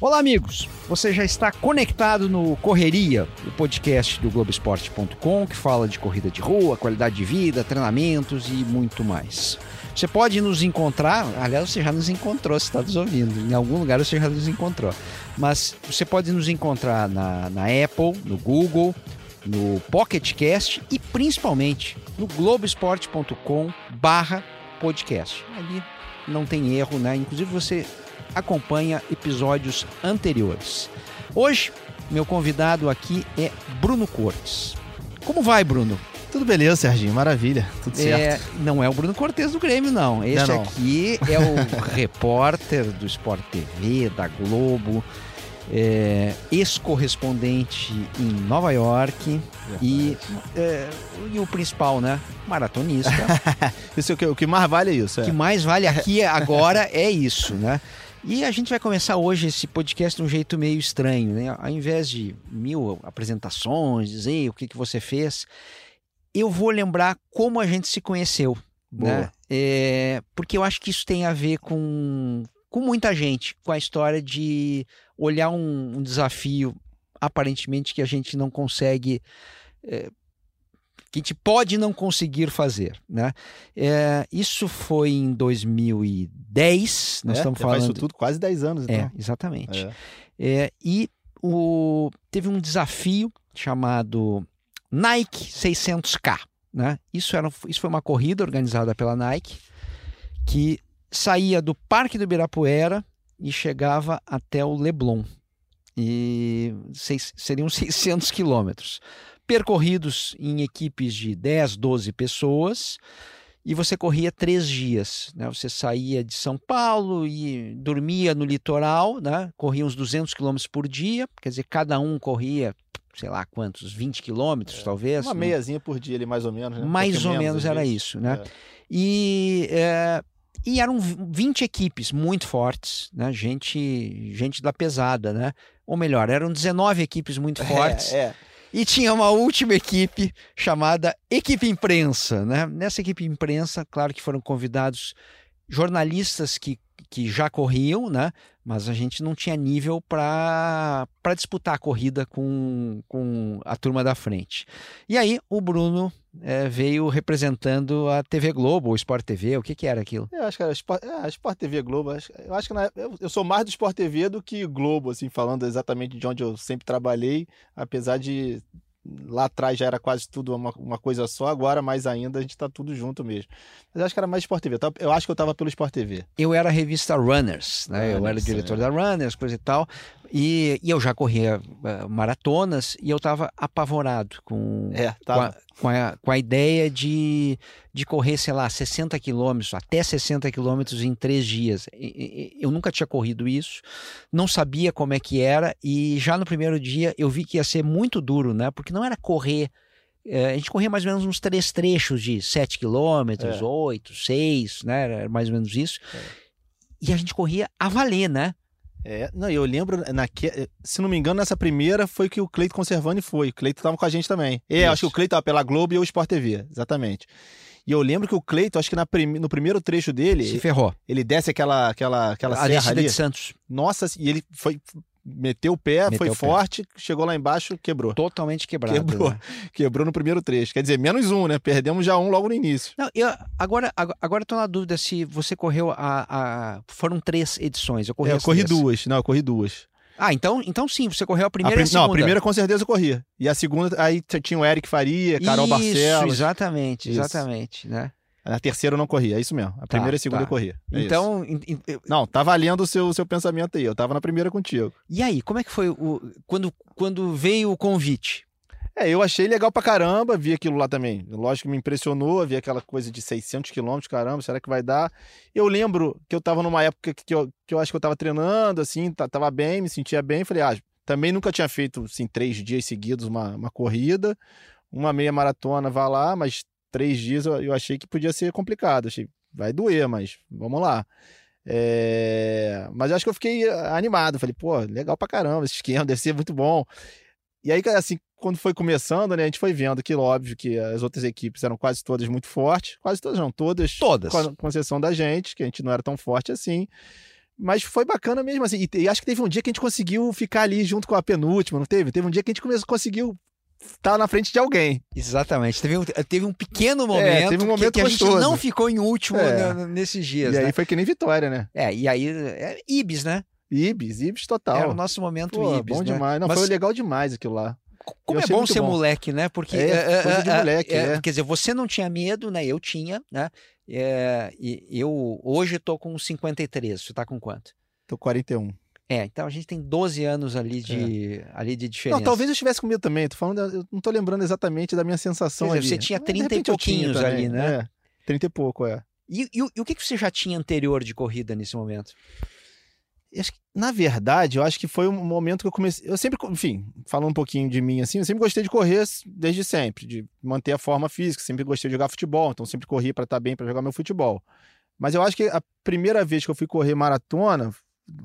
Olá, amigos. Você já está conectado no Correria, o podcast do Globoesporte.com que fala de corrida de rua, qualidade de vida, treinamentos e muito mais. Você pode nos encontrar, aliás, você já nos encontrou, se está nos ouvindo, em algum lugar você já nos encontrou. Mas você pode nos encontrar na, na Apple, no Google, no Pocket Cast e principalmente no Globoesporte.com barra podcast. Ali não tem erro, né? Inclusive você acompanha episódios anteriores. Hoje, meu convidado aqui é Bruno Cortes. Como vai, Bruno? Tudo beleza, Serginho, maravilha, tudo É, certo. não é o Bruno Cortes do Grêmio, não. Esse Não, não. aqui é o repórter do Sport TV, da Globo, é, ex-correspondente em Nova York e, é, e o principal, né? Maratonista. Isso é o que, o que mais vale é isso. O É. que mais vale aqui agora é isso, né? E a gente vai começar hoje esse podcast de um jeito meio estranho, né? Ao invés de mil apresentações, dizer o que, que você fez, eu vou lembrar como a gente se conheceu, né? Boa. É, porque eu acho que isso tem a ver com, com muita gente, com a história de olhar um, um desafio aparentemente que a gente não consegue é, que a gente pode não conseguir fazer, né? É, isso foi em 2010, nós É, estamos já Faz falando. isso tudo quase 10 anos, É, então. exatamente. É. É, e o, teve um desafio chamado Nike 600K, né? Isso, era, isso foi uma corrida organizada pela Nike que saía do Parque do Ibirapuera e chegava até o Leblon. E seis- seriam 600 quilômetros, percorridos em equipes de 10, 12 pessoas, e você corria três dias. Né? Você saía de São Paulo e dormia no litoral, né? corria uns 200 quilômetros por dia, quer dizer, cada um corria, sei lá quantos, 20 quilômetros talvez. Uma né? meiazinha por dia ali, mais ou menos, né? Mais ou menos era isso, né? É. E, é, e eram 20 equipes muito fortes, né? Gente, gente da pesada, né? Ou melhor, eram 19 equipes muito fortes. É, é. E tinha uma última equipe chamada Equipe Imprensa, né? Nessa equipe imprensa, claro que foram convidados jornalistas que, que já corriam, né? Mas a gente não tinha nível para disputar a corrida com, com a turma da frente. E aí o Bruno eh, veio representando a TV Globo, ou Sport TV, o que, que era aquilo? Eu acho que era Sport, é, Sport TV Globo. Eu acho que na- eu, eu sou mais do Sport TV do que Globo, assim, falando exatamente de onde eu sempre trabalhei, apesar de lá atrás já era quase tudo uma, uma coisa só, agora mais ainda a gente tá tudo junto mesmo. Mas eu acho que era mais Sport TV. Eu acho que eu tava pelo Sport TV. Eu era a revista Runners, né? eu era Runners, diretor é. da Runners, coisa e tal. E, e eu já corria eh, maratonas e eu estava apavorado com, É, com, tava. a, com, a, com a ideia de, de correr, sei lá, 60 quilômetros, até 60 quilômetros em três dias. E- e- Eu nunca tinha corrido isso, não sabia como é que era, e já no primeiro dia eu vi que ia ser muito duro, né? Porque não era correr. eh, A gente corria mais ou menos uns três trechos de 7 quilômetros, É. 8, 6, né? Era mais ou menos isso. E a gente corria a valer, né? É, não, eu lembro, naque, se não me engano, nessa primeira foi que o Cleito Conservani foi. O Cleito tava com a gente também. É, acho que o Cleito tava pela Globo e o Sport TV, exatamente. E eu lembro que o Cleito, acho que na prime- no primeiro trecho dele, Se ferrou. ele desce aquela, aquela, aquela a serra ali. de Santos, Nossa, e ele foi. Meteu o pé, Meteu foi o pé. forte, chegou lá embaixo, quebrou. totalmente quebrado. Quebrou. né? Quebrou no primeiro trecho. Quer dizer, menos um, né? Perdemos já um logo no início. Não, eu, agora, agora, agora tô na dúvida se você correu a. a- foram três edições. Eu corri, É, eu corri duas. Não, eu corri duas. Ah, então, então sim, você correu a A primeira prim- e a segunda. Não, a primeira com certeza eu corria. E a segunda, aí tinha o Eric Faria, Carol Isso, Barcelos. exatamente, Isso. exatamente, né? A terceira eu não corria, é isso mesmo. A primeira e a segunda tá. eu corria. é. Então, em- em- Não, tá valendo o seu, seu pensamento aí. Eu tava na primeira contigo. e aí, como é que foi o quando, quando veio o convite? É, eu achei legal pra caramba, vi aquilo lá também. Lógico que me impressionou, vi aquela coisa de 600 quilômetros, caramba, será que vai dar? Eu lembro que eu tava numa época que eu, que eu acho que eu tava treinando, assim, tá- tava bem, me sentia bem. Falei, ah, também nunca tinha feito, assim, três dias seguidos uma, uma corrida, uma meia maratona, vá lá, mas três dias eu, eu achei que podia ser complicado. Achei, vai doer, mas vamos lá. É, Mas acho que eu fiquei ah, animado. Falei, pô, legal pra caramba esse esquema, deve ser muito bom. E aí, assim, quando foi começando, né, a gente foi vendo que, óbvio, que as outras equipes eram quase todas muito fortes. Quase todas, não, todas. Todas. Com exceção da gente, que a gente não era tão forte assim. Mas foi bacana mesmo, assim. E, e, acho que teve um dia que a gente conseguiu ficar ali junto com a penúltima, não teve? Teve um dia que a gente começou, conseguiu estar na frente de alguém. Exatamente. Teve um, teve um pequeno momento, é, teve um momento que, que a gente não ficou em último É. né, nesses dias. E né? aí foi que nem vitória, né? É, e aí, é, Ibis, né? Ibis, Ibis total. Era o nosso momento Pô, Ibis, bom né? demais. Não, Mas- foi legal demais aquilo lá. Como Eu é bom ser bom. moleque, né? Porque É, coisa de moleque, é. quer dizer, você não tinha medo, né? Eu tinha, né? É, e eu hoje tô com 53. Você tá com quanto? Tô 41. É, então a gente tem 12 anos ali de, ali de diferença. É. Não, talvez eu estivesse com medo também. Tô falando, eu não tô lembrando exatamente da minha sensação dizer, ali. você tinha Mas, de 30 e pouquinhos também. ali, né? É, 30 e pouco, é. E, e o- e o que, você já tinha anterior de corrida nesse momento? Na verdade, eu acho que foi um momento que eu comecei. Eu sempre, enfim, falando um pouquinho de mim assim, eu sempre gostei de correr desde sempre, de manter a forma física, sempre gostei de jogar futebol, então sempre corri para estar bem para jogar meu futebol. Mas eu acho que a primeira vez que eu fui correr maratona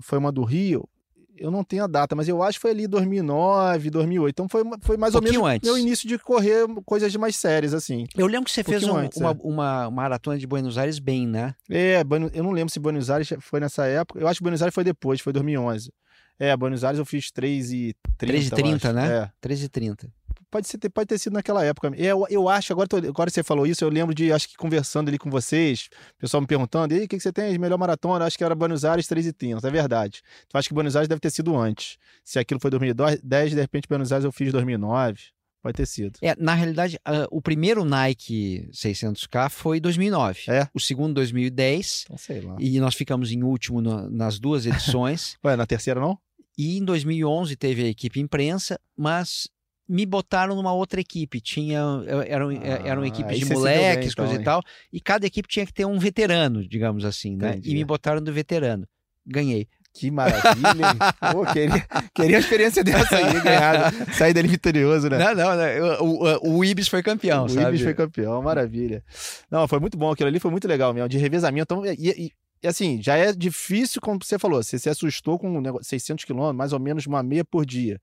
foi uma do Rio. Eu não tenho a data, mas eu acho que foi ali 2009, 2008. Então foi, foi mais ou Pouquinho menos antes. meu início de correr coisas de mais sérias, assim. Eu lembro que você fez pouquinho um- antes, uma, é. uma maratona de Buenos Aires bem, né? É, eu não lembro se Buenos Aires foi nessa época. Eu acho que Buenos Aires foi depois, foi 2011. É, Buenos Aires eu fiz 3 e 30, 3 e 30, eu acho. né? É, 13 e 30. Pode, ser, pode ter sido naquela época. Eu, eu acho, agora, tô- agora você falou isso, eu lembro de, acho que conversando ali com vocês, o pessoal me perguntando, e aí, o que, que você tem de melhor maratona? Eu Acho que era Buenos Aires 3 e 30, é verdade. Então acho que Buenos Aires deve ter sido antes. Se aquilo foi 2010, de repente Buenos Aires eu fiz 2009. Pode ter sido. É, na realidade, ah, o primeiro Nike 600K foi 2009. É? O segundo 2010. Então sei lá. E nós ficamos em último no- nas duas edições. Ué, na terceira não? e em 2011 teve a equipe imprensa, mas me botaram numa outra equipe. Tinha, eram, eram Ah, equipes aí de deu bem, moleques, então, coisa e tal. E cada equipe tinha que ter um veterano, digamos assim, né? Entendi. E me botaram do veterano. Ganhei. Que maravilha. Pô, queria, queria uma experiência dessa aí, ganhar, sair dele vitorioso, né? Não, não, não. eu- O, o, o Ibis foi campeão, o sabe? Ibis foi campeão, maravilha. Não, foi muito bom. Aquilo ali foi muito legal mesmo, de revezamento. Então, e, e- e assim, já é difícil, como você falou, você se assustou com um negócio, 600 quilômetros, mais ou menos uma meia por dia.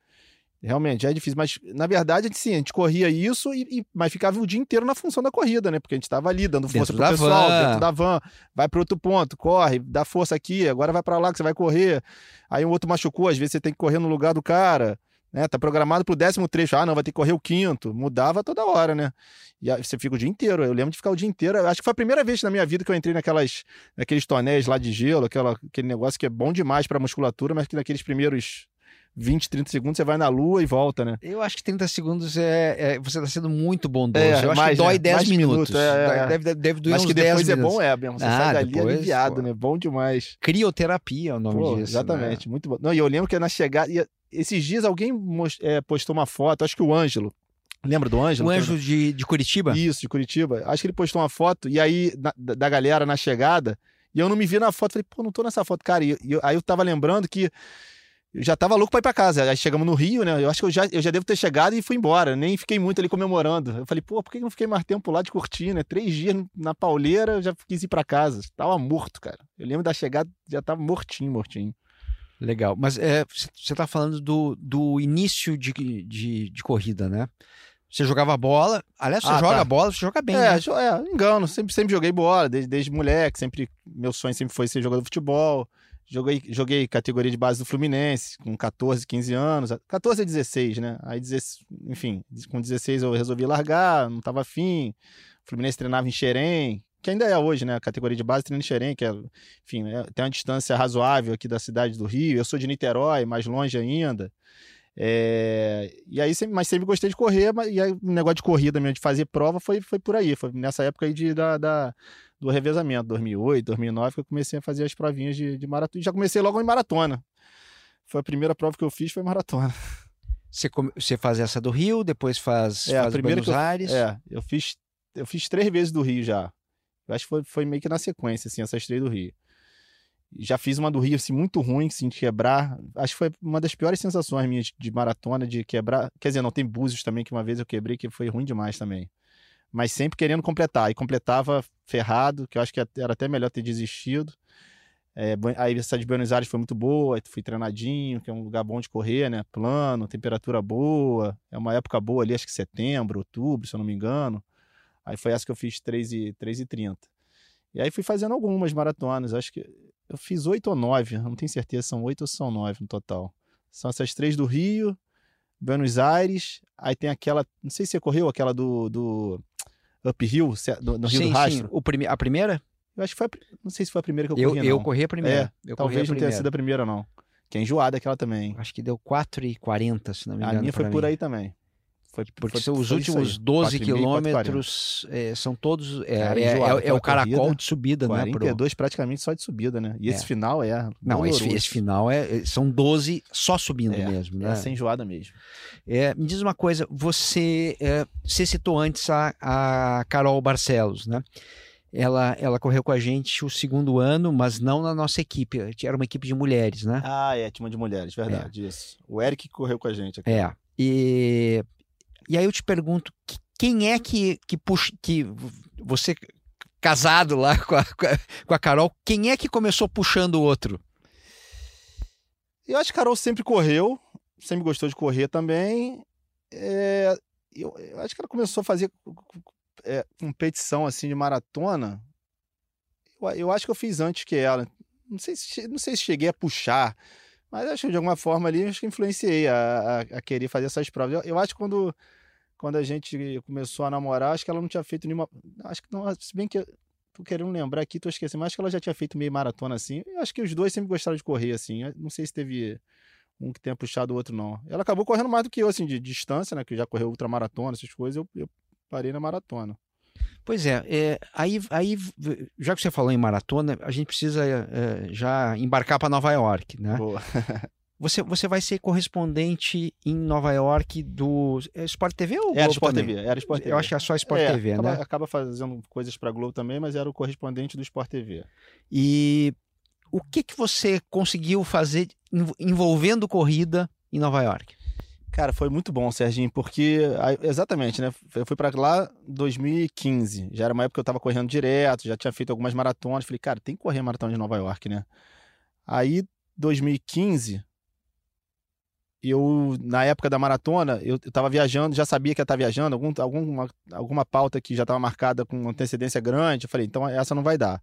Realmente, é difícil. Mas, na verdade, a gente, sim, a gente corria isso, e, e- mas ficava o dia inteiro na função da corrida, né? Porque a gente estava ali, dando força pro da pessoal, van. dentro da van. Vai para outro ponto, corre, dá força aqui, agora vai para lá que você vai correr. Aí um outro machucou, às vezes você tem que correr no lugar do cara. Né, tá programado pro décimo trecho. Ah, não, vai ter que correr o quinto. Mudava toda hora, né? E aí você fica o dia inteiro. Eu lembro de ficar o dia inteiro. Acho que foi a primeira vez na minha vida que eu entrei naquelas, naqueles tonéis lá de gelo, aquela, aquele negócio que é bom demais pra musculatura, mas que naqueles primeiros 20, 30 segundos você vai na lua e volta, né? Eu acho que 30 segundos é, é- você está sendo muito bondoso. É, eu acho mais, que dói né? 10 Mais minutos. minutos, é, é. Deve, deve, deve doer mas uns que 10 depois é bom, é mesmo. Você Ah, sai dali depois, aliviado, pô. né? Bom demais. Crioterapia é o nome Pô, disso. exatamente, muito bom. Não, e eu lembro que na chegada. esses dias alguém é, postou uma foto, acho que o Ângelo. Lembra do Né? Ângelo? O anjo de, de Curitiba? Isso, de Curitiba. Acho que ele postou uma foto, e aí, na- da, galera na chegada, e eu não me vi na foto. Falei, pô, não tô nessa foto, cara. E, e eu- aí eu tava lembrando que eu já tava louco pra ir pra casa. Aí chegamos no Rio, né? Eu acho que eu já, eu já devo ter chegado e fui embora. Nem fiquei muito ali comemorando. Eu falei, pô, por que eu não fiquei mais tempo lá de curtir, né? Três dias na pauleira, eu já quis ir pra casa. Tava morto, cara. Eu lembro da chegada, já tava mortinho, mortinho. Legal. Mas é, você está falando do, do início de, de, de corrida, né? Você jogava bola. Aliás, você Ah, joga tá. bola, você joga bem. é, né? é, engano. Sempre, sempre joguei bola, desde, desde moleque. Sempre, meu sonho sempre foi ser jogador de futebol. Joguei, joguei categoria de base do Fluminense, com 14, 15 anos. 14 a 16, né? Aí, 16, enfim, com 16 eu resolvi largar, não tava afim. O Fluminense treinava em Xerém, que ainda é hoje, né? A categoria de base treina em Xerém, que é, enfim, é- tem uma distância razoável aqui da cidade do Rio. Eu sou de Niterói, mais longe ainda. É, e aí, mas sempre gostei de correr, mas, e aí o negócio de corrida mesmo, de fazer prova, foi, foi por aí. Foi nessa época aí de, da, da- do revezamento, 2008, 2009, que eu comecei a fazer as provinhas de, de maratona. E já comecei logo em maratona. Foi a primeira prova que eu fiz, foi maratona. Você, come- você faz essa do Rio, depois faz, É, a faz primeira Buenos eu- Aires. É, eu fiz, eu fiz três vezes do Rio já. Eu acho que foi, foi meio que na sequência, assim, essas três do Rio. Já fiz uma do Rio, assim, muito ruim, assim, de quebrar. Acho que foi uma das piores sensações minhas de- de maratona, de quebrar. Quer dizer, não, tem Búzios também, que uma vez eu quebrei, que foi ruim demais também. Mas sempre querendo completar. E completava ferrado, que eu acho que era até melhor ter desistido. É, aí essa de Buenos Aires foi muito boa, fui treinadinho, que é um lugar bom de correr, né? Plano, temperatura boa. É uma época boa ali, acho que setembro, outubro, se eu não me engano. Aí foi essa que eu fiz 3 e, 3 e 30. E aí fui fazendo algumas maratonas. Acho que eu fiz oito ou nove, não tenho certeza, são oito ou são nove no total. São essas três do Rio, Buenos Aires, aí tem aquela, não sei se você correu, aquela do, do Uphill, se- do, no Rio sim, do sim. Rastro. O prime... A primeira? Eu acho que foi, a não sei se foi a primeira que eu Eu, corri, eu não. corri a primeira. eu corri Talvez a não tenha sido a primeira, não. Que é enjoada aquela também. Acho que deu 4,40, se não me A engano. minha foi pra por mim. aí também. Foi, Porque foi- são os últimos aí. 12 4,5, 4,40. quilômetros é, são todos. É, Cara, é- é- enjoado, é o caracol corrida, de subida, né? Pro... 42 praticamente só de subida, né? E esse É. final é. Não, esse, esse final é, é- são 12 só subindo É, mesmo, né? Essa é enjoada mesmo. É, me diz uma coisa, você, é, você citou antes a, a Carol Barcelos, né? Ela, ela correu com a gente o segundo ano, mas não na nossa equipe. Era uma equipe de mulheres, né? Ah, é, time de mulheres, verdade, isso. O Eric correu com a gente aqui. É. E, e aí eu te pergunto, que- quem é que, que puxa, que você casado lá com a, com a- Carol, quem é que começou puxando o outro? Eu acho que a Carol sempre correu, sempre gostou de correr também. É, eu, eu acho que ela começou a fazer é, competição assim de maratona. Eu, eu acho que eu fiz antes que ela. Não sei se, não sei se cheguei a puxar, mas acho que de alguma forma ali acho que influenciei a, a, a querer fazer essas provas. Eu, eu acho que quando, quando a gente começou a namorar, acho que ela não tinha feito nenhuma. Acho que não, se bem que tô querendo lembrar aqui, tô esquecendo, mas acho que ela já tinha feito meio maratona assim. Eu acho que os dois sempre gostaram de correr assim. Eu Não sei se teve um que tenha puxado o outro, não. Ela acabou correndo mais do que eu, assim, de distância, né? Que já correu ultramaratona, essas coisas, eu, eu parei na maratona. Pois é, é, aí, aí, já que você falou em maratona, a gente precisa é, já embarcar para Nova York, né? Você, você vai ser correspondente em Nova York do é Sport TV ou Era Globo Sport também? TV, era Sport TV. Eu acho que é só Sport É, TV, acaba, né? acaba fazendo coisas pra Globo também, mas era o correspondente do Sport TV. E o que que você conseguiu fazer env- envolvendo corrida em Nova York? Cara, foi muito bom, Serginho, porque exatamente, né? Eu fui pra lá em 2015. Já era uma época que eu tava correndo direto, já tinha feito algumas maratonas. Falei, cara, tem que correr maratona de Nova York, né? Aí, 2015, eu, na época da maratona, eu, eu tava viajando, já sabia que ia estar viajando, algum, alguma, alguma pauta que já estava marcada com antecedência grande. Eu falei, então essa não vai dar.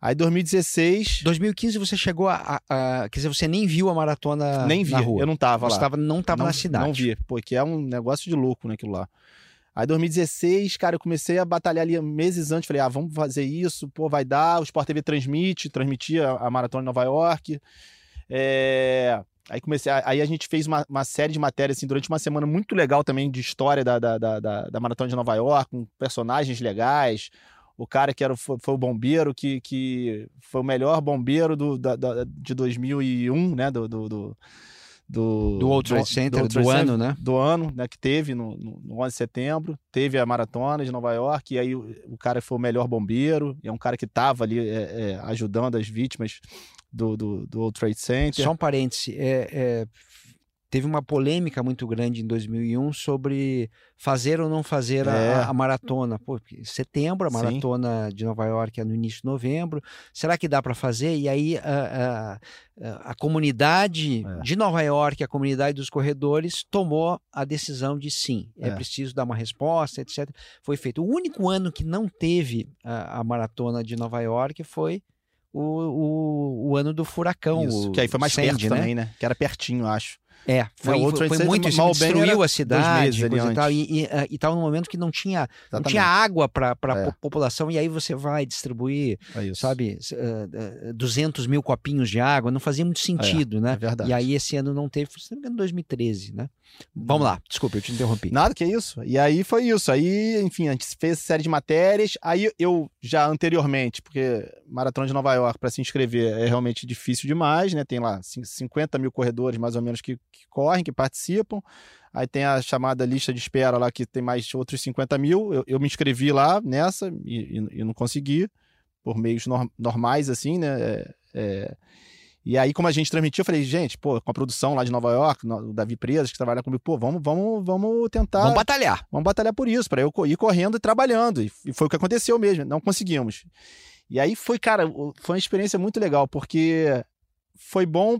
Aí, 2016, 2015 você chegou a, a- a- quer dizer, você nem viu a maratona nem vi, na rua. eu não tava Você lá. tava, não estava não, na cidade. Não vi, porque é um negócio de louco naquilo lá. Aí 2016, cara, eu comecei a batalhar ali meses antes. Falei, ah, vamos fazer isso, pô, vai dar. O Sport TV transmite, transmitia a maratona em Nova York. É, Aí comecei, a- aí a gente fez uma, uma série de matérias assim, durante uma semana muito legal também de história da, da, da, da, maratona de Nova York, com personagens legais. O cara que era, foi, foi o bombeiro que, que foi o melhor bombeiro do, da, da- de 2001, né? Do, do, do, do, Do World Trade Center do, World Trade Center ano, né? do ano, né, que teve no, no, no 11 de setembro, teve a maratona de Nova York, e aí o, o cara foi o melhor bombeiro, e é um cara que estava ali é, é, ajudando as vítimas do, do, do World Trade Center. Só um parêntese, é, é, teve uma polêmica muito grande em 2001 sobre fazer ou não fazer a- É. a, a maratona. Pô, setembro, a Sim. maratona de Nova York é no início de novembro. Será que dá para fazer? E aí a, a, a comunidade É. de Nova York, a comunidade dos corredores, tomou a decisão de sim, é, É. preciso dar uma resposta, etc. Foi feito. O único ano que não teve a, a maratona de Nova York foi o, o, o ano do furacão. Isso, que aí foi mais Sandy, perto né? também, né? Que era pertinho, acho. É, foi, World foi, Trade foi Center, muito isso, destruiu a cidade e, tal, e, e, e num momento que não tinha, não tinha água para a É. população, e aí você vai distribuir, É sabe, s- eh, eh, 200 mil copinhos de água, não fazia muito sentido, É né? verdade. E aí esse ano não teve, se não me engano, 2013, né? Vamos lá, desculpa, eu te interrompi. Nada que é isso. E aí foi isso. Aí, enfim, a gente fez série de matérias. Aí eu já anteriormente, porque Maratona de Nova York, para se inscrever, é realmente difícil demais, né? Tem lá cin- 50 mil corredores, mais ou menos, que, que correm, que participam. Aí tem a chamada lista de espera lá, que tem mais outros 50 mil. Eu, eu me inscrevi lá nessa e, e- e não consegui, por meios nor- normais, assim, né? É, é, E aí, como a gente transmitiu, eu falei, gente, pô, com a produção lá de Nova York, o Davi Presas, que trabalha comigo, pô, vamos, vamos, vamos tentar. Vamos batalhar. Vamos batalhar por isso, para eu ir correndo e trabalhando. E e foi o que aconteceu mesmo, não conseguimos. E aí foi, cara, foi uma experiência muito legal, porque foi bom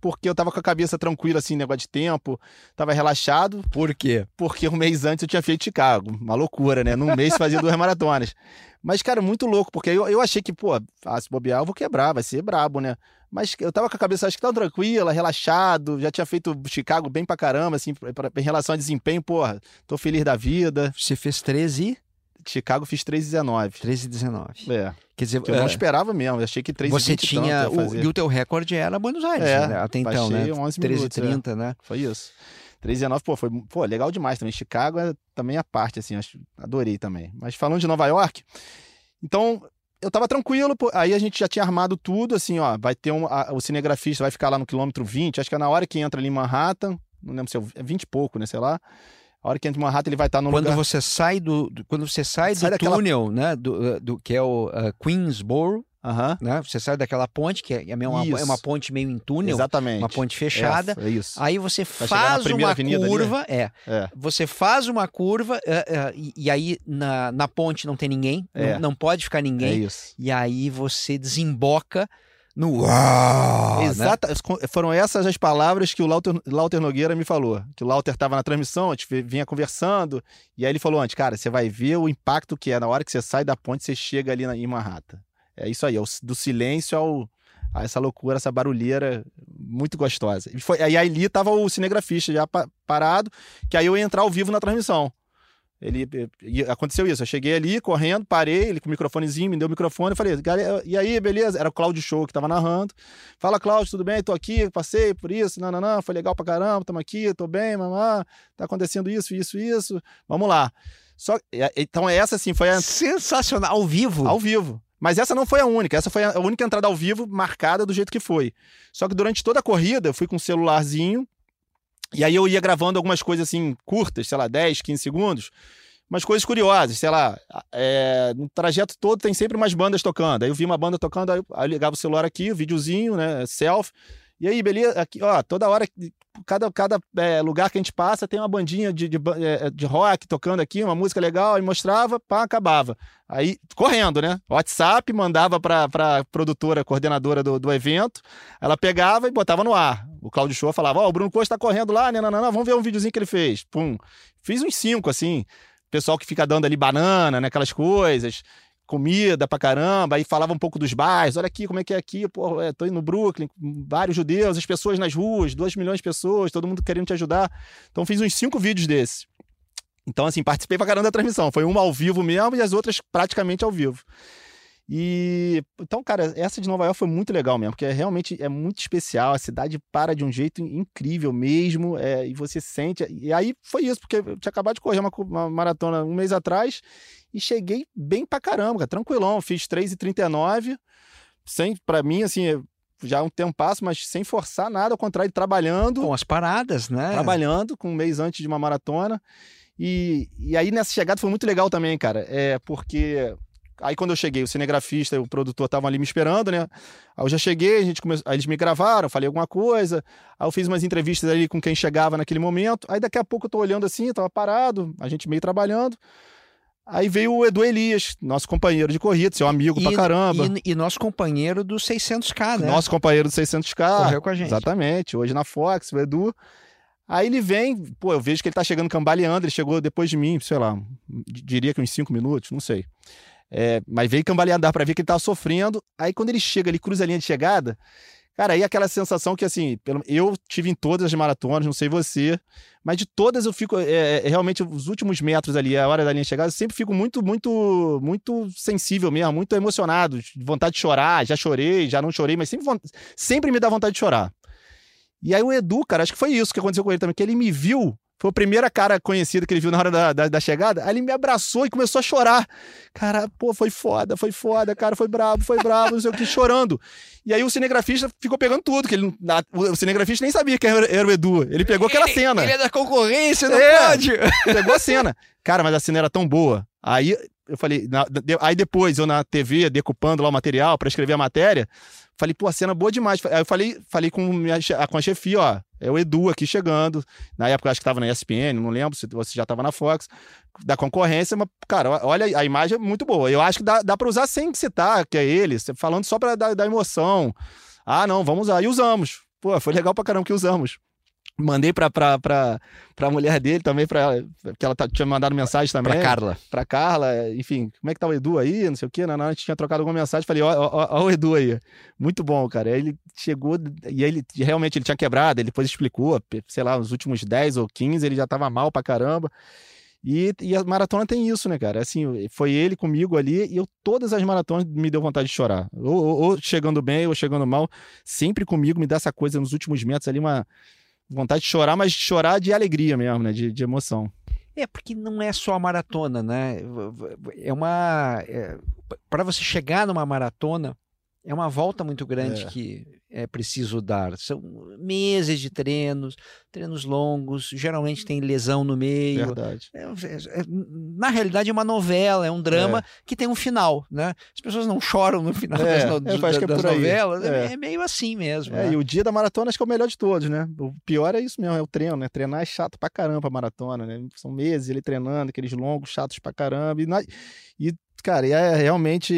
porque eu tava com a cabeça tranquila, assim, negócio de tempo, tava relaxado. Por quê? Porque um mês antes eu tinha feito Chicago. Uma loucura, né? Num mês fazia duas maratonas. Mas, cara, muito louco, porque eu, eu achei que, pô, ah, se bobear, eu vou quebrar, vai ser brabo, né? Mas eu tava com a cabeça, acho que tão tranquila, relaxado, já tinha feito Chicago bem pra caramba, assim, pra, pra, em relação a desempenho, porra, tô feliz da vida. Você fez 13 Chicago fiz 3,19. 3,19. É. Quer dizer, Que eu não esperava mesmo, eu achei que 3,20 você tinha. O, e o teu recorde era Buenos Aires, É, né? até então, né? baixei 11 minutos, 13,30, né? Foi isso. 3,19, pô, foi pô, legal demais também. Chicago é também a parte, assim, acho, adorei também. Mas falando de Nova York, então eu tava tranquilo, pô, aí a gente já tinha armado tudo, assim, ó, vai ter um, a- o cinegrafista vai ficar lá no quilômetro 20, acho que é na hora que entra ali em Manhattan, não lembro se é 20 e pouco, né, sei lá. A hora que entra em Manhattan, ele vai estar no Quando lugar... você sai do, do- quando você sai, Sai do daquela- túnel, né, do, do que é o uh, Queensboro, Aham, né? Você sai daquela ponte que é, é uma, é uma ponte meio em túnel, exatamente. uma ponte fechada. É, é isso. Aí você na faz uma ali, curva, é. É. Você faz uma curva é, e, e aí na, na ponte não tem ninguém, É. não, não pode ficar É ninguém. isso. E aí você desemboca no uau, né? Exata, Foram essas as palavras que o Lauter, Lauter Nogueira me falou. Que o Lauter estava na transmissão, a gente vi- vinha conversando, e aí ele falou antes, cara, você vai ver o impacto que é na hora que você sai da ponte, você chega ali na, em Manhattan. É isso aí, é o- do silêncio ao, a essa loucura, essa barulheira muito gostosa. E foi, aí ali tava o cinegrafista já pa- parado, que aí eu ia entrar ao vivo na transmissão. Ele, e aconteceu isso, eu cheguei ali correndo, parei, ele com o microfonezinho, me deu o microfone, eu falei, "Galera, e aí, beleza? Era o Cláudio Show que tava narrando. Fala, Cláudio, tudo bem? Tô aqui, passei por isso, não, não, não, foi legal pra caramba, tamo aqui, tô bem, mamá, tá acontecendo isso, isso, isso, vamos lá. Só, então essa, assim, foi a, Sensacional, ao vivo. ao vivo. Mas essa não foi a única, essa foi a única entrada ao vivo marcada do jeito que foi. Só que durante toda a corrida, eu fui com um celularzinho, e aí eu ia gravando algumas coisas assim, curtas, sei lá, 10, 15 segundos, umas coisas curiosas, sei lá, é, no trajeto todo tem sempre umas bandas tocando. Aí eu vi uma banda tocando, aí eu, ligava o celular aqui, o videozinho, né, selfie, e aí, beleza, aqui, ó, toda hora, cada, cada é, lugar que a gente passa tem uma bandinha de, de, é, de rock tocando aqui, uma música legal, aí mostrava, pá, acabava. Aí, correndo, né? WhatsApp, mandava pra, pra produtora, coordenadora do, do evento, ela pegava e botava no ar. O Claudio Show falava, ó, o Bruno Costa tá correndo lá, né, não, não, não, vamos ver um videozinho que ele fez. Pum. Fiz uns cinco, assim. Pessoal que fica dando ali banana, né, aquelas coisas comida pra caramba, aí falava um pouco dos bairros, olha aqui como é que é aqui, pô, é, tô indo no Brooklyn, vários judeus, as pessoas nas ruas, 2 milhões de pessoas, todo mundo querendo te ajudar. Então fiz uns cinco vídeos desses. Então, assim, participei pra caramba da transmissão. Foi uma ao vivo mesmo e as outras praticamente ao vivo. E então, cara, essa de Nova York foi muito legal mesmo, porque é, realmente é muito especial. A cidade para de um jeito incrível mesmo, é, e você sente. E aí foi isso, porque eu tinha acabado de correr uma, uma maratona um mês atrás e cheguei bem pra caramba, cara, tranquilão. Fiz 3,39, sem, pra mim, assim, é já um tempo passo, mas sem forçar nada, ao contrário, trabalhando Com as paradas, né? trabalhando com um mês antes de uma maratona. E, e aí nessa chegada foi muito legal também, cara. É porque aí quando eu cheguei, o cinegrafista e o produtor estavam ali me esperando, né? Aí eu já cheguei, a gente começou, aí eles me gravaram, falei alguma coisa. Aí eu fiz umas entrevistas ali com quem chegava naquele momento. Aí daqui a pouco eu tô olhando assim, tava parado, a gente meio trabalhando. Aí veio o Edu Elias, nosso companheiro de corrida, seu amigo pra caramba. E, e nosso companheiro do 600K, né? Nosso companheiro do 600K. Correu com a gente. Exatamente, hoje na Fox, o Edu. Aí ele vem, pô, eu vejo que ele tá chegando cambaleando, ele chegou depois de mim, sei lá, diria que uns cinco minutos, não sei. É, mas veio cambaleando, dá pra ver que ele tava sofrendo. Aí quando ele chega, ele cruza a linha de chegada, cara, aí aquela sensação que assim, eu tive em todas as maratonas, não sei você, mas de todas eu fico, é, é, realmente, os últimos metros ali, a hora da linha de chegada, eu sempre fico muito, muito, muito sensível mesmo, muito emocionado, de vontade de chorar, já chorei, já não chorei, mas sempre, sempre me dá vontade de chorar. E aí o Edu, cara, acho que foi isso que aconteceu com ele também, que ele me viu, foi a primeira cara conhecida que ele viu na hora da, da, da chegada, aí ele me abraçou e começou a chorar. Cara, pô, foi foda, foi foda, cara, foi brabo, foi brabo, não sei o que, chorando. E aí o cinegrafista ficou pegando tudo, que ele, na- o cinegrafista nem sabia que era, era o Edu, ele pegou aquela cena. Ele é da concorrência, não É. pode. Pegou a cena. Cara, mas a cena era tão boa. Aí eu falei, na- de- aí depois eu na TV decupando lá o material pra escrever a matéria, Falei, pô, a cena é boa demais. Aí eu falei, falei com, minha, com a chefia, ó, é o Edu aqui chegando. Na época, acho que tava na ESPN, não lembro se você já tava na Fox, da concorrência, mas, cara, olha, a imagem é muito boa. Eu acho que dá, dá pra usar sem citar que é ele, falando só pra dar, dar emoção. Ah, não, vamos usar. E usamos. Pô, foi legal pra caramba que usamos. Mandei pra, pra, pra, pra mulher dele também, pra, que ela tá, tinha mandado mensagem também. Pra Carla. Pra Carla, enfim, como é que tá o Edu aí, não sei o quê. Na, na, a gente tinha trocado alguma mensagem, falei, ó, ó, ó, o Edu aí. Muito bom, cara. Aí ele chegou, e aí ele realmente ele tinha quebrado, ele depois explicou, sei lá, nos últimos 10 ou 15 ele já tava mal pra caramba. E, e, a maratona tem isso, né, cara? Assim, foi ele comigo ali e eu todas as maratonas me deu vontade de chorar. Ou, ou, ou, chegando bem ou chegando mal, sempre comigo me dá essa coisa nos últimos metros ali, uma vontade de chorar, mas chorar de alegria mesmo, né? De, de emoção. É, porque não é só a maratona, né? É uma. É, para você chegar numa maratona, é uma volta muito grande é. que é preciso dar. São meses de treinos, treinos longos, geralmente tem lesão no meio. Verdade. É, é, na realidade é uma novela, é um drama é. que tem um final, né? As pessoas não choram no final é, das, no, das, das novelas, é. meio assim mesmo. Né? E o dia da maratona acho que é o melhor de todos, né? O pior é isso mesmo, é o treino, né? Treinar é chato pra caramba a maratona, né? São meses ele treinando, aqueles longos, chatos pra caramba. E, na, e cara, é, realmente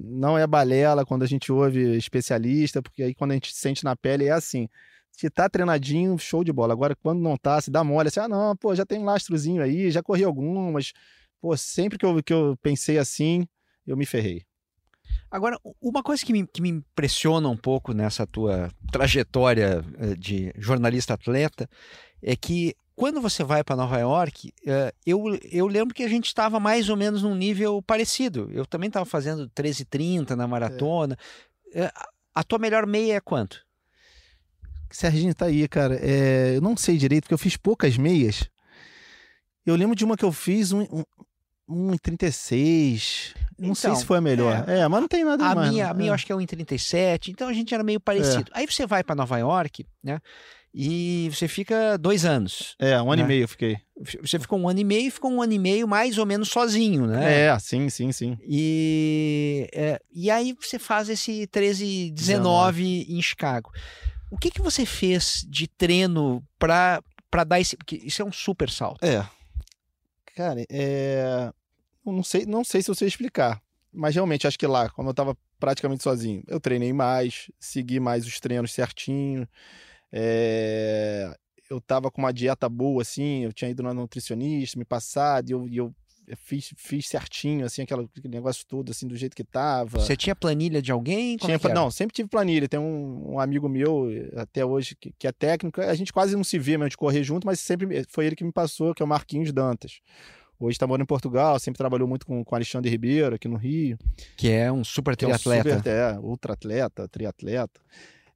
não é balela quando a gente ouve especialista, porque aí quando a gente sente na pele é assim. Se tá treinadinho, show de bola. Agora, quando não tá, se dá mole, assim, ah, não, pô, já tem um lastrozinho aí, já corri algumas. Pô, sempre que eu, que eu pensei assim, eu me ferrei. Agora, uma coisa que me, que me impressiona um pouco nessa tua trajetória eh, de jornalista atleta é que quando você vai para Nova York, uh, eu, eu lembro que a gente estava mais ou menos num nível parecido. Eu também estava fazendo 13,30 na maratona. É. A tua melhor meia é quanto? Serginho tá aí, cara. É, eu não sei direito, porque eu fiz poucas meias. Eu lembro de uma que eu fiz, um, um, um 36. Não então, sei se foi a melhor. É, é mas não tem nada a mais. Minha, né? A minha eu acho que é um 37, então a gente era meio parecido. É. Aí você vai para Nova York, né? E você fica dois anos. É, um ano né? e meio eu fiquei. Você ficou um ano e meio e ficou um ano e meio mais ou menos sozinho, né? É, sim, sim, sim. E, é, e aí você faz esse 13, 19 19. em Chicago. O que, que você fez de treino para dar esse. Porque isso é um super salto. É. Cara, é. Eu não sei, não sei se eu sei explicar. Mas realmente, acho que lá, como eu tava praticamente sozinho, eu treinei mais, segui mais os treinos certinho. É, eu tava com uma dieta boa, assim, eu tinha ido na nutricionista, me passado, e eu, e eu fiz, fiz certinho, assim, aquela, aquele negócio todo, assim, do jeito que tava. Você tinha planilha de alguém? Tinha, não, sempre tive planilha. Tem um, um amigo meu, até hoje, que, que, é técnico, a gente quase não se vê mesmo de correr junto, mas sempre foi ele que me passou, que é o Marquinhos Dantas. Hoje está morando em Portugal, sempre trabalhou muito com, com Alexandre Ribeiro aqui no Rio. Que é um super triatleta. É, um super, é ultra atleta, triatleta.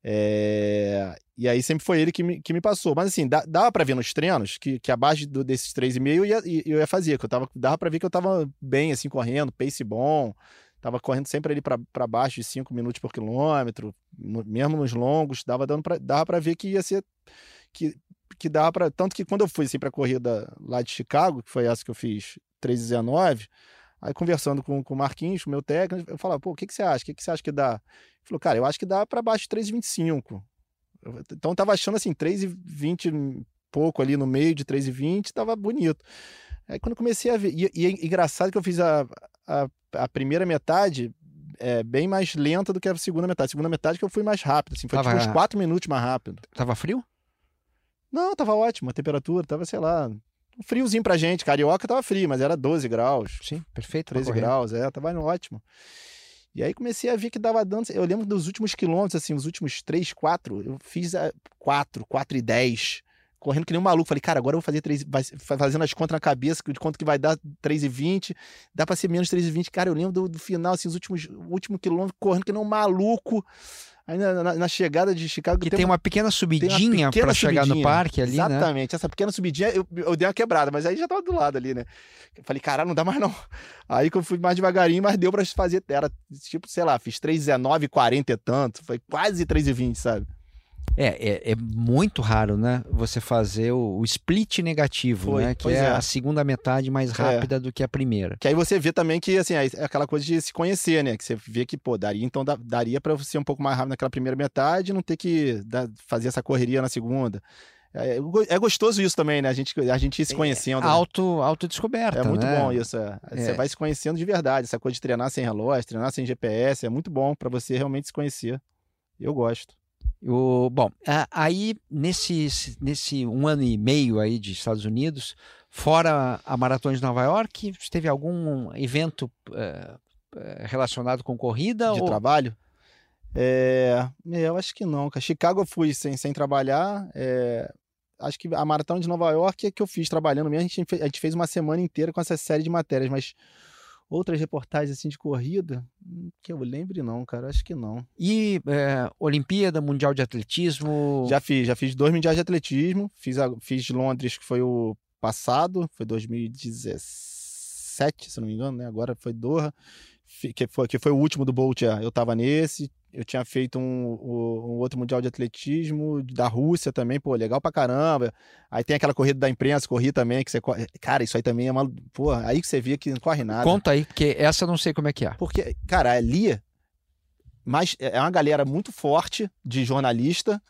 É, e aí sempre foi ele que me, que me passou. Mas assim, dava para ver nos treinos que, que abaixo do, desses 3,5 eu ia, eu ia fazer, que eu tava, dava para ver que eu tava bem, assim, correndo, pace bom, tava correndo sempre ali para baixo de 5 minutos por quilômetro, no, mesmo nos longos, dava, dando pra, dava para ver que ia ser, que, que dava para Tanto que quando eu fui assim pra corrida lá de Chicago, que foi essa que eu fiz, 3,19, aí conversando com, com o Marquinhos, meu técnico, eu falava, pô, o que, que você acha? O que, que você acha que dá? falou, cara, eu acho que dá para baixo de 3,25. Então eu tava achando assim, 3,20 pouco ali no meio de 3,20, tava bonito. Aí quando comecei a ver, e, e é engraçado que eu fiz a, a, a, primeira metade é, bem mais lenta do que a segunda metade. A segunda metade que eu fui mais rápido, assim, foi tava, tipo uns 4 minutos mais rápido. Tava frio? Não, tava ótimo, a temperatura tava, sei lá, um friozinho pra gente. Carioca tava frio, mas era 12 graus. Sim, perfeito. 13 graus, é, tava ótimo. E aí comecei a ver que dava dano. Eu lembro dos últimos quilômetros, assim, os últimos 3, 4, eu fiz a 4, 4 e 10, correndo que nem um maluco. Falei, cara, agora eu vou fazer 3, vai, fazendo as contas na cabeça, de quanto que vai dar 3 e 20, dá pra ser menos 3 e 20. Cara, eu lembro do, do final, assim, os últimos, último quilômetro, correndo que nem um maluco. Aí na, na, chegada de Chicago. Que tem, uma, uma pequena subidinha para chegar no parque ali, Exatamente. né? Exatamente. Essa pequena subidinha eu, eu dei uma quebrada, mas aí já tava do lado ali, né? Eu falei, caralho, não dá mais não. Aí que eu fui mais devagarinho, mas deu para fazer. Era tipo, sei lá, fiz 3,19, 40 e tanto. Foi quase 3,20, sabe? É, é, é muito raro, né? Você fazer o, o split negativo, Foi, né? Que é, é. a segunda metade mais É. rápida do que a primeira. Que aí você vê também que, assim, é aquela coisa de se conhecer, né? Que você vê que, pô, daria, então dá- daria pra você um pouco mais rápido naquela primeira metade e não ter que dar- fazer essa correria na segunda. É, é gostoso isso também, né? A gente, a gente ir se conhecendo. né? Auto, autodescoberta, É muito né? bom isso. é. Você É. vai se conhecendo de verdade. Essa coisa de treinar sem relógio, treinar sem GPS, é muito bom pra você realmente se conhecer. Eu gosto. O, bom, aí nesse, nesse um ano e meio aí de Estados Unidos, fora a Maratona de Nova York, teve algum evento eh, relacionado com corrida? De ou- trabalho. É, é, eu acho que não. Chicago eu fui sem, sem trabalhar. é, acho que a maratona de Nova York é que eu fiz trabalhando mesmo. A gente, a gente fez uma semana inteira com essa série de matérias, mas outras reportagens assim de corrida, hum, que eu lembre não, cara. Acho que não. E eh, Olimpíada, Mundial de Atletismo? Já fiz, já fiz dois mundiais de atletismo. Fiz, a, fiz de Londres, que foi o passado, foi 2017, se não me engano, né? Agora foi Doha, que foi, que foi o último do Bolt. é. Eu tava nesse. Eu tinha feito um, um outro mundial de atletismo da Rússia também, pô, legal pra caramba. Aí tem aquela corrida da imprensa, corri também, que você corre. Cara, isso aí também é uma. Pô, aí que você via que não corre nada. Conta aí, porque essa eu não sei como é que é. Porque, cara, ali mas é uma galera muito forte de jornalista,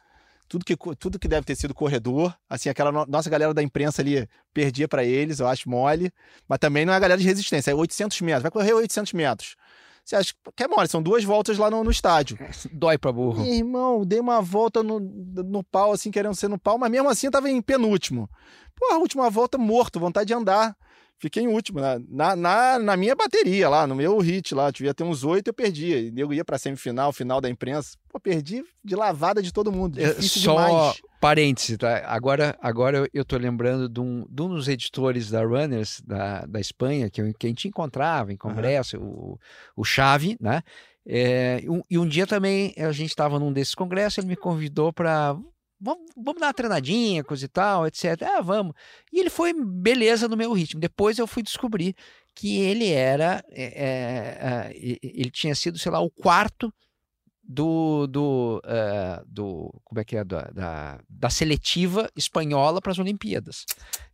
tudo que, tudo que deve ter sido corredor, assim, aquela no- nossa galera da imprensa ali perdia pra eles, eu acho mole, mas também não é a galera de resistência, é 800 metros, vai correr 800 metros. Você acha que é mole, são duas voltas lá no, no estádio. Dói pra burro. Meu irmão, dei uma volta no, no pau, assim, querendo ser no pau, mas mesmo assim eu tava em penúltimo. Pô, a última volta morto, vontade de andar. Fiquei em último, na, na, na, na minha bateria lá, no meu hit lá. Devia ter uns oito, eu perdia. E eu ia pra semifinal, final da imprensa. Pô, perdi de lavada de todo mundo. É, Difícil Só demais. parêntese, tá? Agora, agora eu- tô lembrando de um, de um dos editores da Runners da, da Espanha, que, eu- que a gente encontrava em congresso, o, o Xavi, né? É, e um- e um dia também a gente estava num desses congressos, ele me convidou para vamos, vamos dar uma treinadinha, coisa e tal, etc. Ah, vamos. E ele foi beleza no meu ritmo. Depois eu fui descobrir que ele era, é, é, ele tinha sido, sei lá, o quarto do, do, do como é que é, da, da, da seletiva espanhola para as Olimpíadas,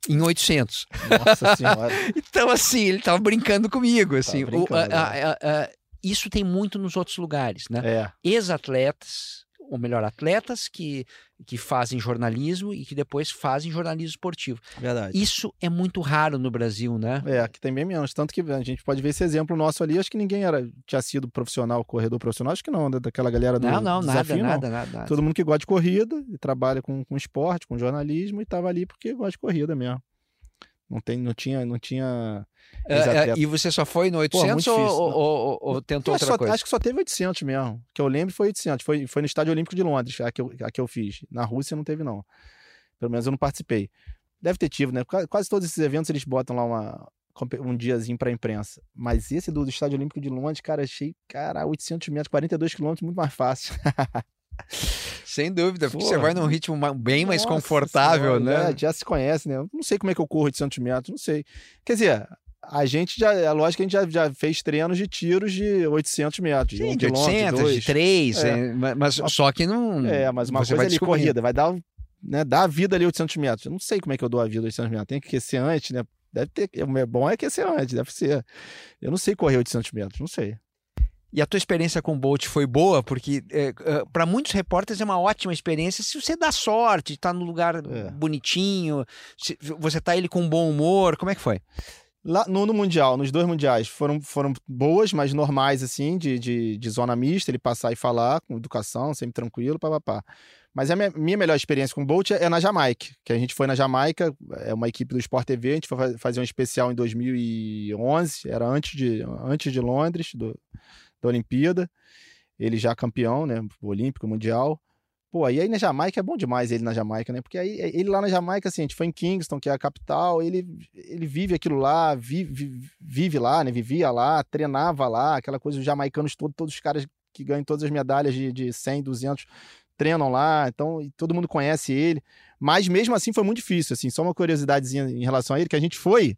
em 800. Nossa senhora. Então, assim, ele estava brincando comigo, assim. O- brincando, a- a- a- a- isso tem muito nos outros lugares, né? É. Ex-atletas, ou melhor, atletas que, que fazem jornalismo e que depois fazem jornalismo esportivo. Verdade. Isso é muito raro no Brasil, né? É, aqui tem bem menos. Tanto que a gente pode ver esse exemplo nosso ali. Acho que ninguém era, tinha sido profissional, corredor profissional. Acho que não, da- daquela galera do Não, não, nada, desafio, não. nada, nada, nada. Todo mundo que gosta de corrida e trabalha com, com esporte, com jornalismo e tava ali porque gosta de corrida mesmo. Não, tem, não tinha. Não tinha É, é, e você só foi no Pô, 800 muito ou, difícil, ou, né? ou- ou tentou outra só- coisa? acho que só teve 800 mesmo. Que eu lembro foi 800. Foi, foi no Estádio Olímpico de Londres, a que, eu, a que eu fiz. Na Rússia não teve, não. Pelo menos eu não participei. Deve ter tido, né? Qua- Quase todos esses eventos eles botam lá uma, um diazinho pra imprensa. Mas esse do, do Estádio Olímpico de Londres, cara, achei, cara, 800 metros, 42 quilômetros, muito mais fácil. Sem dúvida, porque Porra. você vai num ritmo bem mais Nossa confortável, Senhora, né? é, já se conhece, né? Eu não sei como é que eu corro 800 metros, não sei. Quer dizer, a gente já, é lógico que a gente já, já fez treinos de tiros de 800 metros, de Sim, de quilômetro, 800, dois. de 3, É. mas só que não. É, mas uma você coisa ali, descobrindo. corrida, vai dar, né, dar a vida ali 800 metros. Eu não sei como é que eu dou a vida 800 metros. Tem que aquecer antes, né? Deve ter. O bom é aquecer antes, deve ser. Eu não sei correr 800 metros, não sei. E a tua experiência com o Bolt foi boa, porque para muitos repórteres é uma ótima experiência se você dá sorte, está no lugar É. bonitinho, se você tá ele com bom humor. Como é que foi? Lá no, no Mundial, nos dois Mundiais, foram, foram boas, mas normais, assim, de, de, de zona mista, ele passar e falar, com educação, sempre tranquilo, papapá. Mas a minha, minha melhor experiência com o Bolt é na Jamaica, que a gente foi na Jamaica, é uma equipe do Sport TV, a gente foi fa- fazer um especial em 2011, era antes de, antes de Londres, do, da Olimpíada. Ele já campeão, né, olímpico, mundial. Pô, e aí na Jamaica é bom demais ele na Jamaica, né? Porque aí ele lá na Jamaica, assim, a gente foi em Kingston, que é a capital, ele, ele vive aquilo lá, vive, vive lá, né? Vivia lá, treinava lá, aquela coisa, os jamaicanos todos, todos os caras que ganham todas as medalhas de, de 100, 200, treinam lá, então todo mundo conhece ele. Mas mesmo assim foi muito difícil, assim, só uma curiosidadezinha em relação a ele, que a gente foi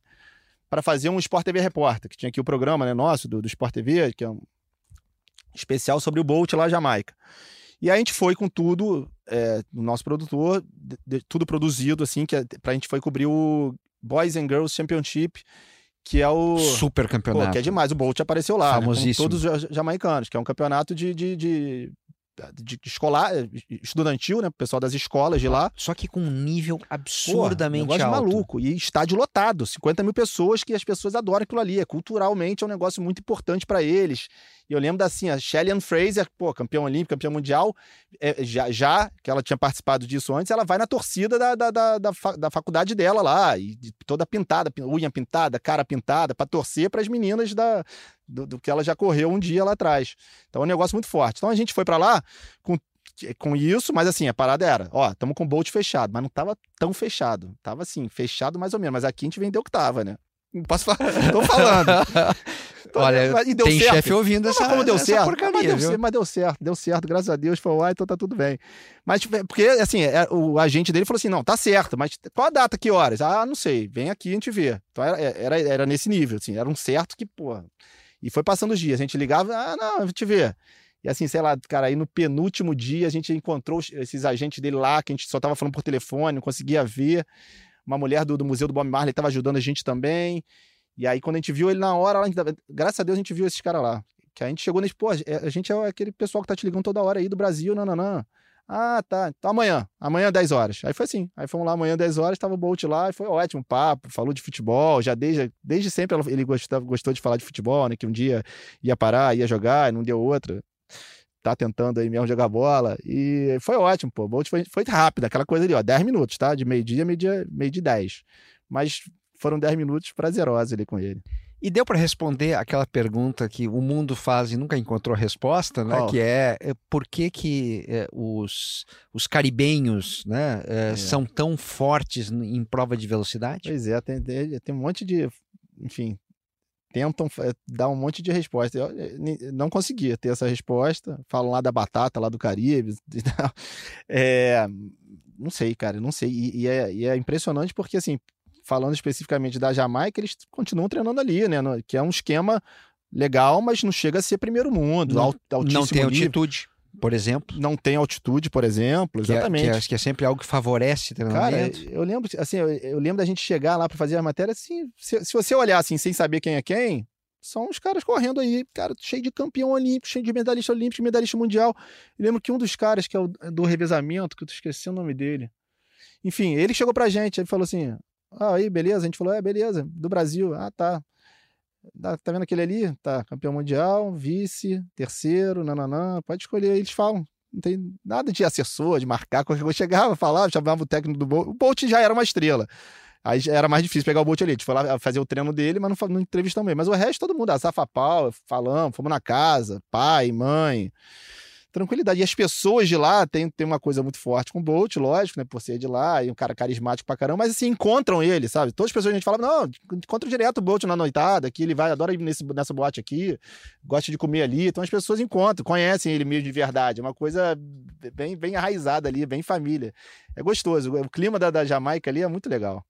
para fazer um Sport TV Repórter, que tinha aqui o programa, né, nosso, do, do Sport TV, que é um especial sobre o Bolt lá Jamaica. E a gente foi com tudo é, o nosso produtor, de, de, tudo produzido, assim, que é, pra gente foi cobrir o Boys and Girls Championship, que é o. Super campeonato. Pô, que é demais. O Bolt apareceu lá. Né, com todos os jamaicanos, que é um campeonato de, de, de de escolar, estudantil, né? Pessoal das escolas de lá. Só que com um nível absurdamente Pô, alto. maluco. E estádio lotado, 50 mil pessoas que as pessoas adoram aquilo ali. É, culturalmente é um negócio muito importante para eles. E eu lembro da assim, a Shelly Fraser, pô, campeã olímpica, campeã mundial, é, já, já que ela tinha participado disso antes, ela vai na torcida da, da, da, da, da faculdade dela lá, e toda pintada, unha pintada, cara pintada, para torcer para as meninas da, do, do, que ela já correu um dia lá atrás. Então é um negócio muito forte. Então a gente foi para lá com, com isso, mas assim, a parada era, ó, estamos com o Bolt fechado, mas não tava tão fechado. Tava assim, fechado mais ou menos, mas aqui a gente vendeu que tava, né? Não posso falar, tô falando. Olha, e deu tem certo. chefe ouvindo essa, como deu essa certo. porcaria, mas, deu, mas deu certo, deu certo, graças a Deus. Falou, ah, então tá tudo bem. Mas, tipo, porque, assim, é, o agente dele falou assim: não, tá certo, mas qual a data, que horas? Ah, não sei, vem aqui a gente vê. Então era, era, era nesse nível, assim, era um certo que, pô. E foi passando os dias, a gente ligava, ah, não, a gente vê. E assim, sei lá, cara, aí no penúltimo dia a gente encontrou esses agentes dele lá, que a gente só tava falando por telefone, não conseguia ver. Uma mulher do, do Museu do Bob Marley estava ajudando a gente também. E aí, quando a gente viu ele na hora, graças a Deus a gente viu esses caras lá. Que a gente chegou nesse, pô, a gente é aquele pessoal que tá te ligando toda hora aí do Brasil, não, não, não. Ah, tá. Então amanhã. Amanhã, 10 horas. Aí foi assim. Aí fomos lá amanhã, 10 horas, tava o Bolt lá e foi ótimo papo. Falou de futebol. Já desde, desde sempre ele gostou, de falar de futebol, né? Que um dia ia parar, ia jogar, e não deu outra. Tá tentando aí mesmo jogar bola. E foi ótimo, pô. O Bolt foi, foi rápido, aquela coisa ali, ó. 10 minutos, tá? De meio-dia, meio-dia, meio de 10. Mas foram 10 minutos prazerosos ali com ele. E deu para responder aquela pergunta que o mundo faz e nunca encontrou resposta, né? Oh. Que é, é por que, que é, os, os caribenhos né, é, é. são tão fortes em prova de velocidade? Pois é, tem, tem um monte de. Enfim, tentam dar um monte de resposta. Eu não conseguia ter essa resposta. Falam lá da batata, lá do Caribe. É, não sei, cara, não sei. E, e, é, e, é, impressionante porque, assim, falando especificamente da Jamaica, eles continuam treinando ali, né? Que é um esquema legal, mas não chega a ser primeiro mundo. Não, não tem altitude. Por exemplo. Não tem altitude, por exemplo, exatamente. Que, é, que, é, que é sempre algo que favorece treinamento. Cara, eu lembro, assim, eu, eu lembro da gente chegar lá para fazer a matéria, assim, se, se, você olhar assim, sem saber quem é quem, são os caras correndo aí, cara, cheio de campeão olímpico, cheio de medalhista olímpico, medalhista mundial. Eu lembro que um dos caras, que é o do revezamento, que eu esqueci o nome dele. Enfim, ele chegou pra gente, ele falou assim: ah, aí, beleza? A gente falou, é, beleza, do Brasil. Ah, tá. Tá, vendo aquele ali? Tá, campeão mundial, vice, terceiro, nananã, pode escolher. Eles falam, não tem nada de assessor, de marcar, qualquer coisa. Chegava, falava, chamava o técnico do Bolt. O Bolt já era uma estrela. Aí era mais difícil pegar o Bolt ali. A gente foi lá fazer o treino dele, mas não, não entrevistamos também. Mas o resto, todo mundo, a Safa Pau, falamos, fomos na casa, pai, mãe tranquilidade. E as pessoas de lá têm, têm uma coisa muito forte com o Bolt, lógico, né? Por ser de lá, e um cara carismático pra caramba, mas assim, encontram ele, sabe? Todas as pessoas a gente fala, não, encontra direto o Bolt na noitada, que ele vai, adora ir nesse, nessa boate aqui, gosta de comer ali. Então as pessoas encontram, conhecem ele mesmo de verdade. É uma coisa bem, bem arraizada ali, bem família. É gostoso. O clima da, da Jamaica ali é muito legal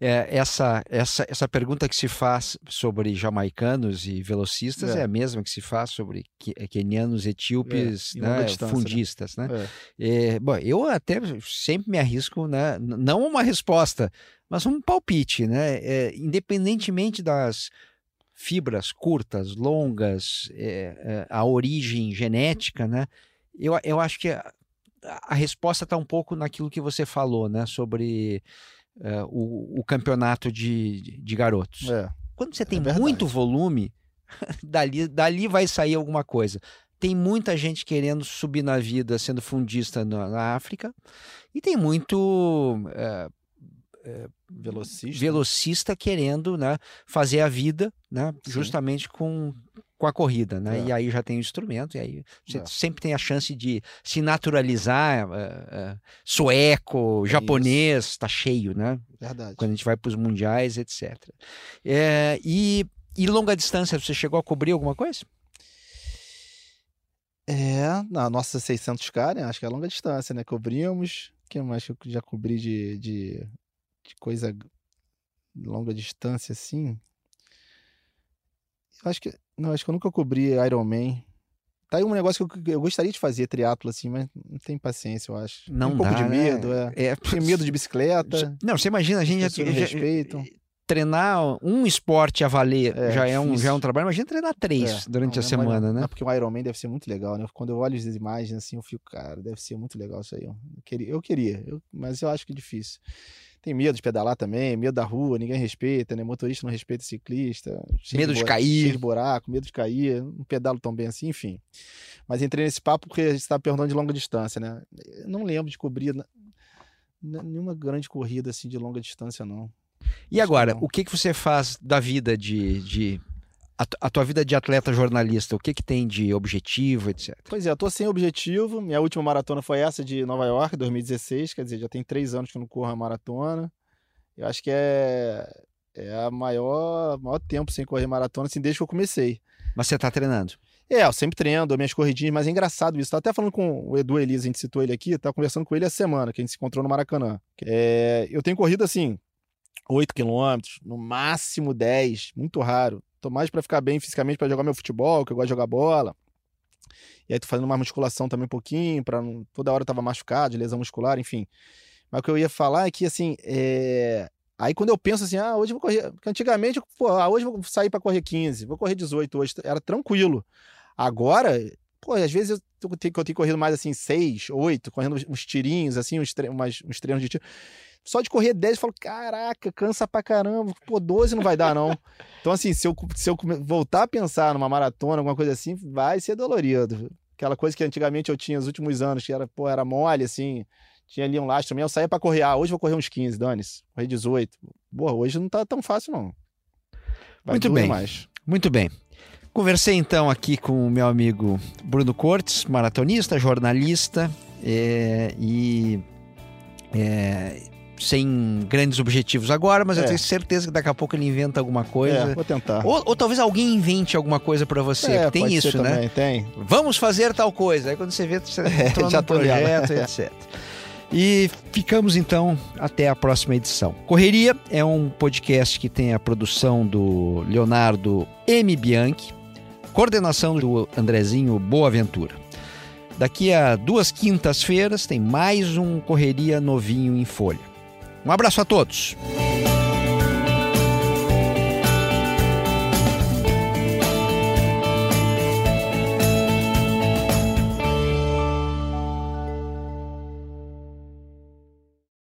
é, essa, essa, essa pergunta que se faz sobre jamaicanos e velocistas é, é a mesma que se faz sobre quenianos, etíopes, é, né, né, fundistas. Né? né? É. bom, eu até sempre me arrisco, né, não uma resposta, mas um palpite, né? É, independentemente das fibras curtas, longas, é, a origem genética, né? Eu, eu acho que a, a resposta está um pouco naquilo que você falou, né? Sobre uh, o, o, campeonato de, de garotos. É, Quando você tem é muito volume, dali, dali vai sair alguma coisa. Tem muita gente querendo subir na vida sendo fundista na, na África, e tem muito. Uh, velocista. velocista querendo né, fazer a vida né, justamente com, com a corrida, né? É. E aí já tem o instrumento, e aí você é. sempre tem a chance de se naturalizar, uh, uh, sueco, é japonês, está cheio, né? Verdade. Quando a gente vai para os mundiais, etc. É, e, e longa distância, você chegou a cobrir alguma coisa? É, na nossa 600K, né? Acho que é longa distância, né? Cobrimos. O que mais que eu já cobri de, de, de coisa longa distância, assim? Acho que não, acho que eu nunca cobri Iron Man. tá aí um negócio que eu, eu gostaria de fazer, triatlo, assim, mas não tem paciência, eu acho. Não um pouco dá, de né? medo, é. É, Tem medo de bicicleta. Não, você imagina, a gente já, já- respeitam. treinar um esporte a valer É, já, é um, já é um trabalho. Imagina treinar três É, durante não, a não, semana, né? Porque o Iron Man deve ser muito legal, né? Quando eu olho as imagens assim, eu fico, cara, deve ser muito legal isso aí. Eu queria, eu queria eu- mas eu acho que é difícil. Tem medo de pedalar também, medo da rua, ninguém respeita, né? Motorista não respeita ciclista. Medo de bura- cair. De buraco, medo de cair, não pedalo tão bem assim, enfim. Mas entrei nesse papo porque a gente estava perguntando de longa distância, né? Eu não lembro de cobrir nenhuma grande corrida assim de longa distância, não. E agora, não. o que, que você faz da vida de. de a, tu- a tua vida de atleta jornalista? O que, que tem de objetivo, etc? Pois é, eu tô sem objetivo. Minha última maratona foi essa de Nova York, 2016. Quer dizer, já tem três anos que eu não corro a maratona. Eu acho que é, é a maior, maior tempo sem correr maratona, assim, desde que eu comecei. Mas você tá treinando. É, eu sempre treino, dou minhas corridinhas, mas é engraçado isso. Tava até falando com o Edu Elias, a gente citou ele aqui, tava conversando com ele essa semana, que a gente se encontrou no Maracanã. É, eu tenho corrido assim, 8 quilômetros, no máximo 10, muito raro. Tô mais pra ficar bem fisicamente, pra jogar meu futebol, que eu gosto de jogar bola. E aí tô fazendo uma musculação também um pouquinho, para não... toda hora eu tava machucado, lesão muscular, enfim. Mas o que eu ia falar é que, assim, é... aí quando eu penso assim, ah, hoje eu vou correr. Porque antigamente, pô, ah, hoje eu vou sair para correr 15, vou correr 18 hoje, era tranquilo. Agora, pô, às vezes eu tenho, eu tenho corrido mais assim, 6, 8, correndo uns tirinhos, assim, uns, tre umas- uns treinos de tiro. Só de correr 10, eu falo, caraca, cansa pra caramba. Pô, 12 não vai dar, não. Então, assim, se eu, se eu voltar a pensar numa maratona, alguma coisa assim, vai ser dolorido. Aquela coisa que antigamente eu tinha nos últimos anos, que era, pô, era mole, assim, tinha ali um lastro mesmo, eu saía pra correr, ah, hoje eu vou correr uns 15, dane-se, correr 18. Pô, hoje não tá tão fácil, não. Vai Muito bem. Mais. Muito bem. Conversei então aqui com o meu amigo Bruno Cortes, maratonista, jornalista é, e é, sem grandes objetivos agora, mas eu É. tenho certeza que daqui a pouco ele inventa alguma coisa. É, vou tentar. Ou, ou talvez alguém invente alguma coisa pra você. É, tem isso, né? também, Tem. Vamos fazer tal coisa. Aí quando você vê, você entrou já no projeto, etc. E ficamos então até a próxima edição. Correria é um podcast que tem a produção do Leonardo M. Bianchi, coordenação do Andrezinho Boaventura. Daqui a duas quintas-feiras tem mais um Correria novinho em folha. Um abraço a todos.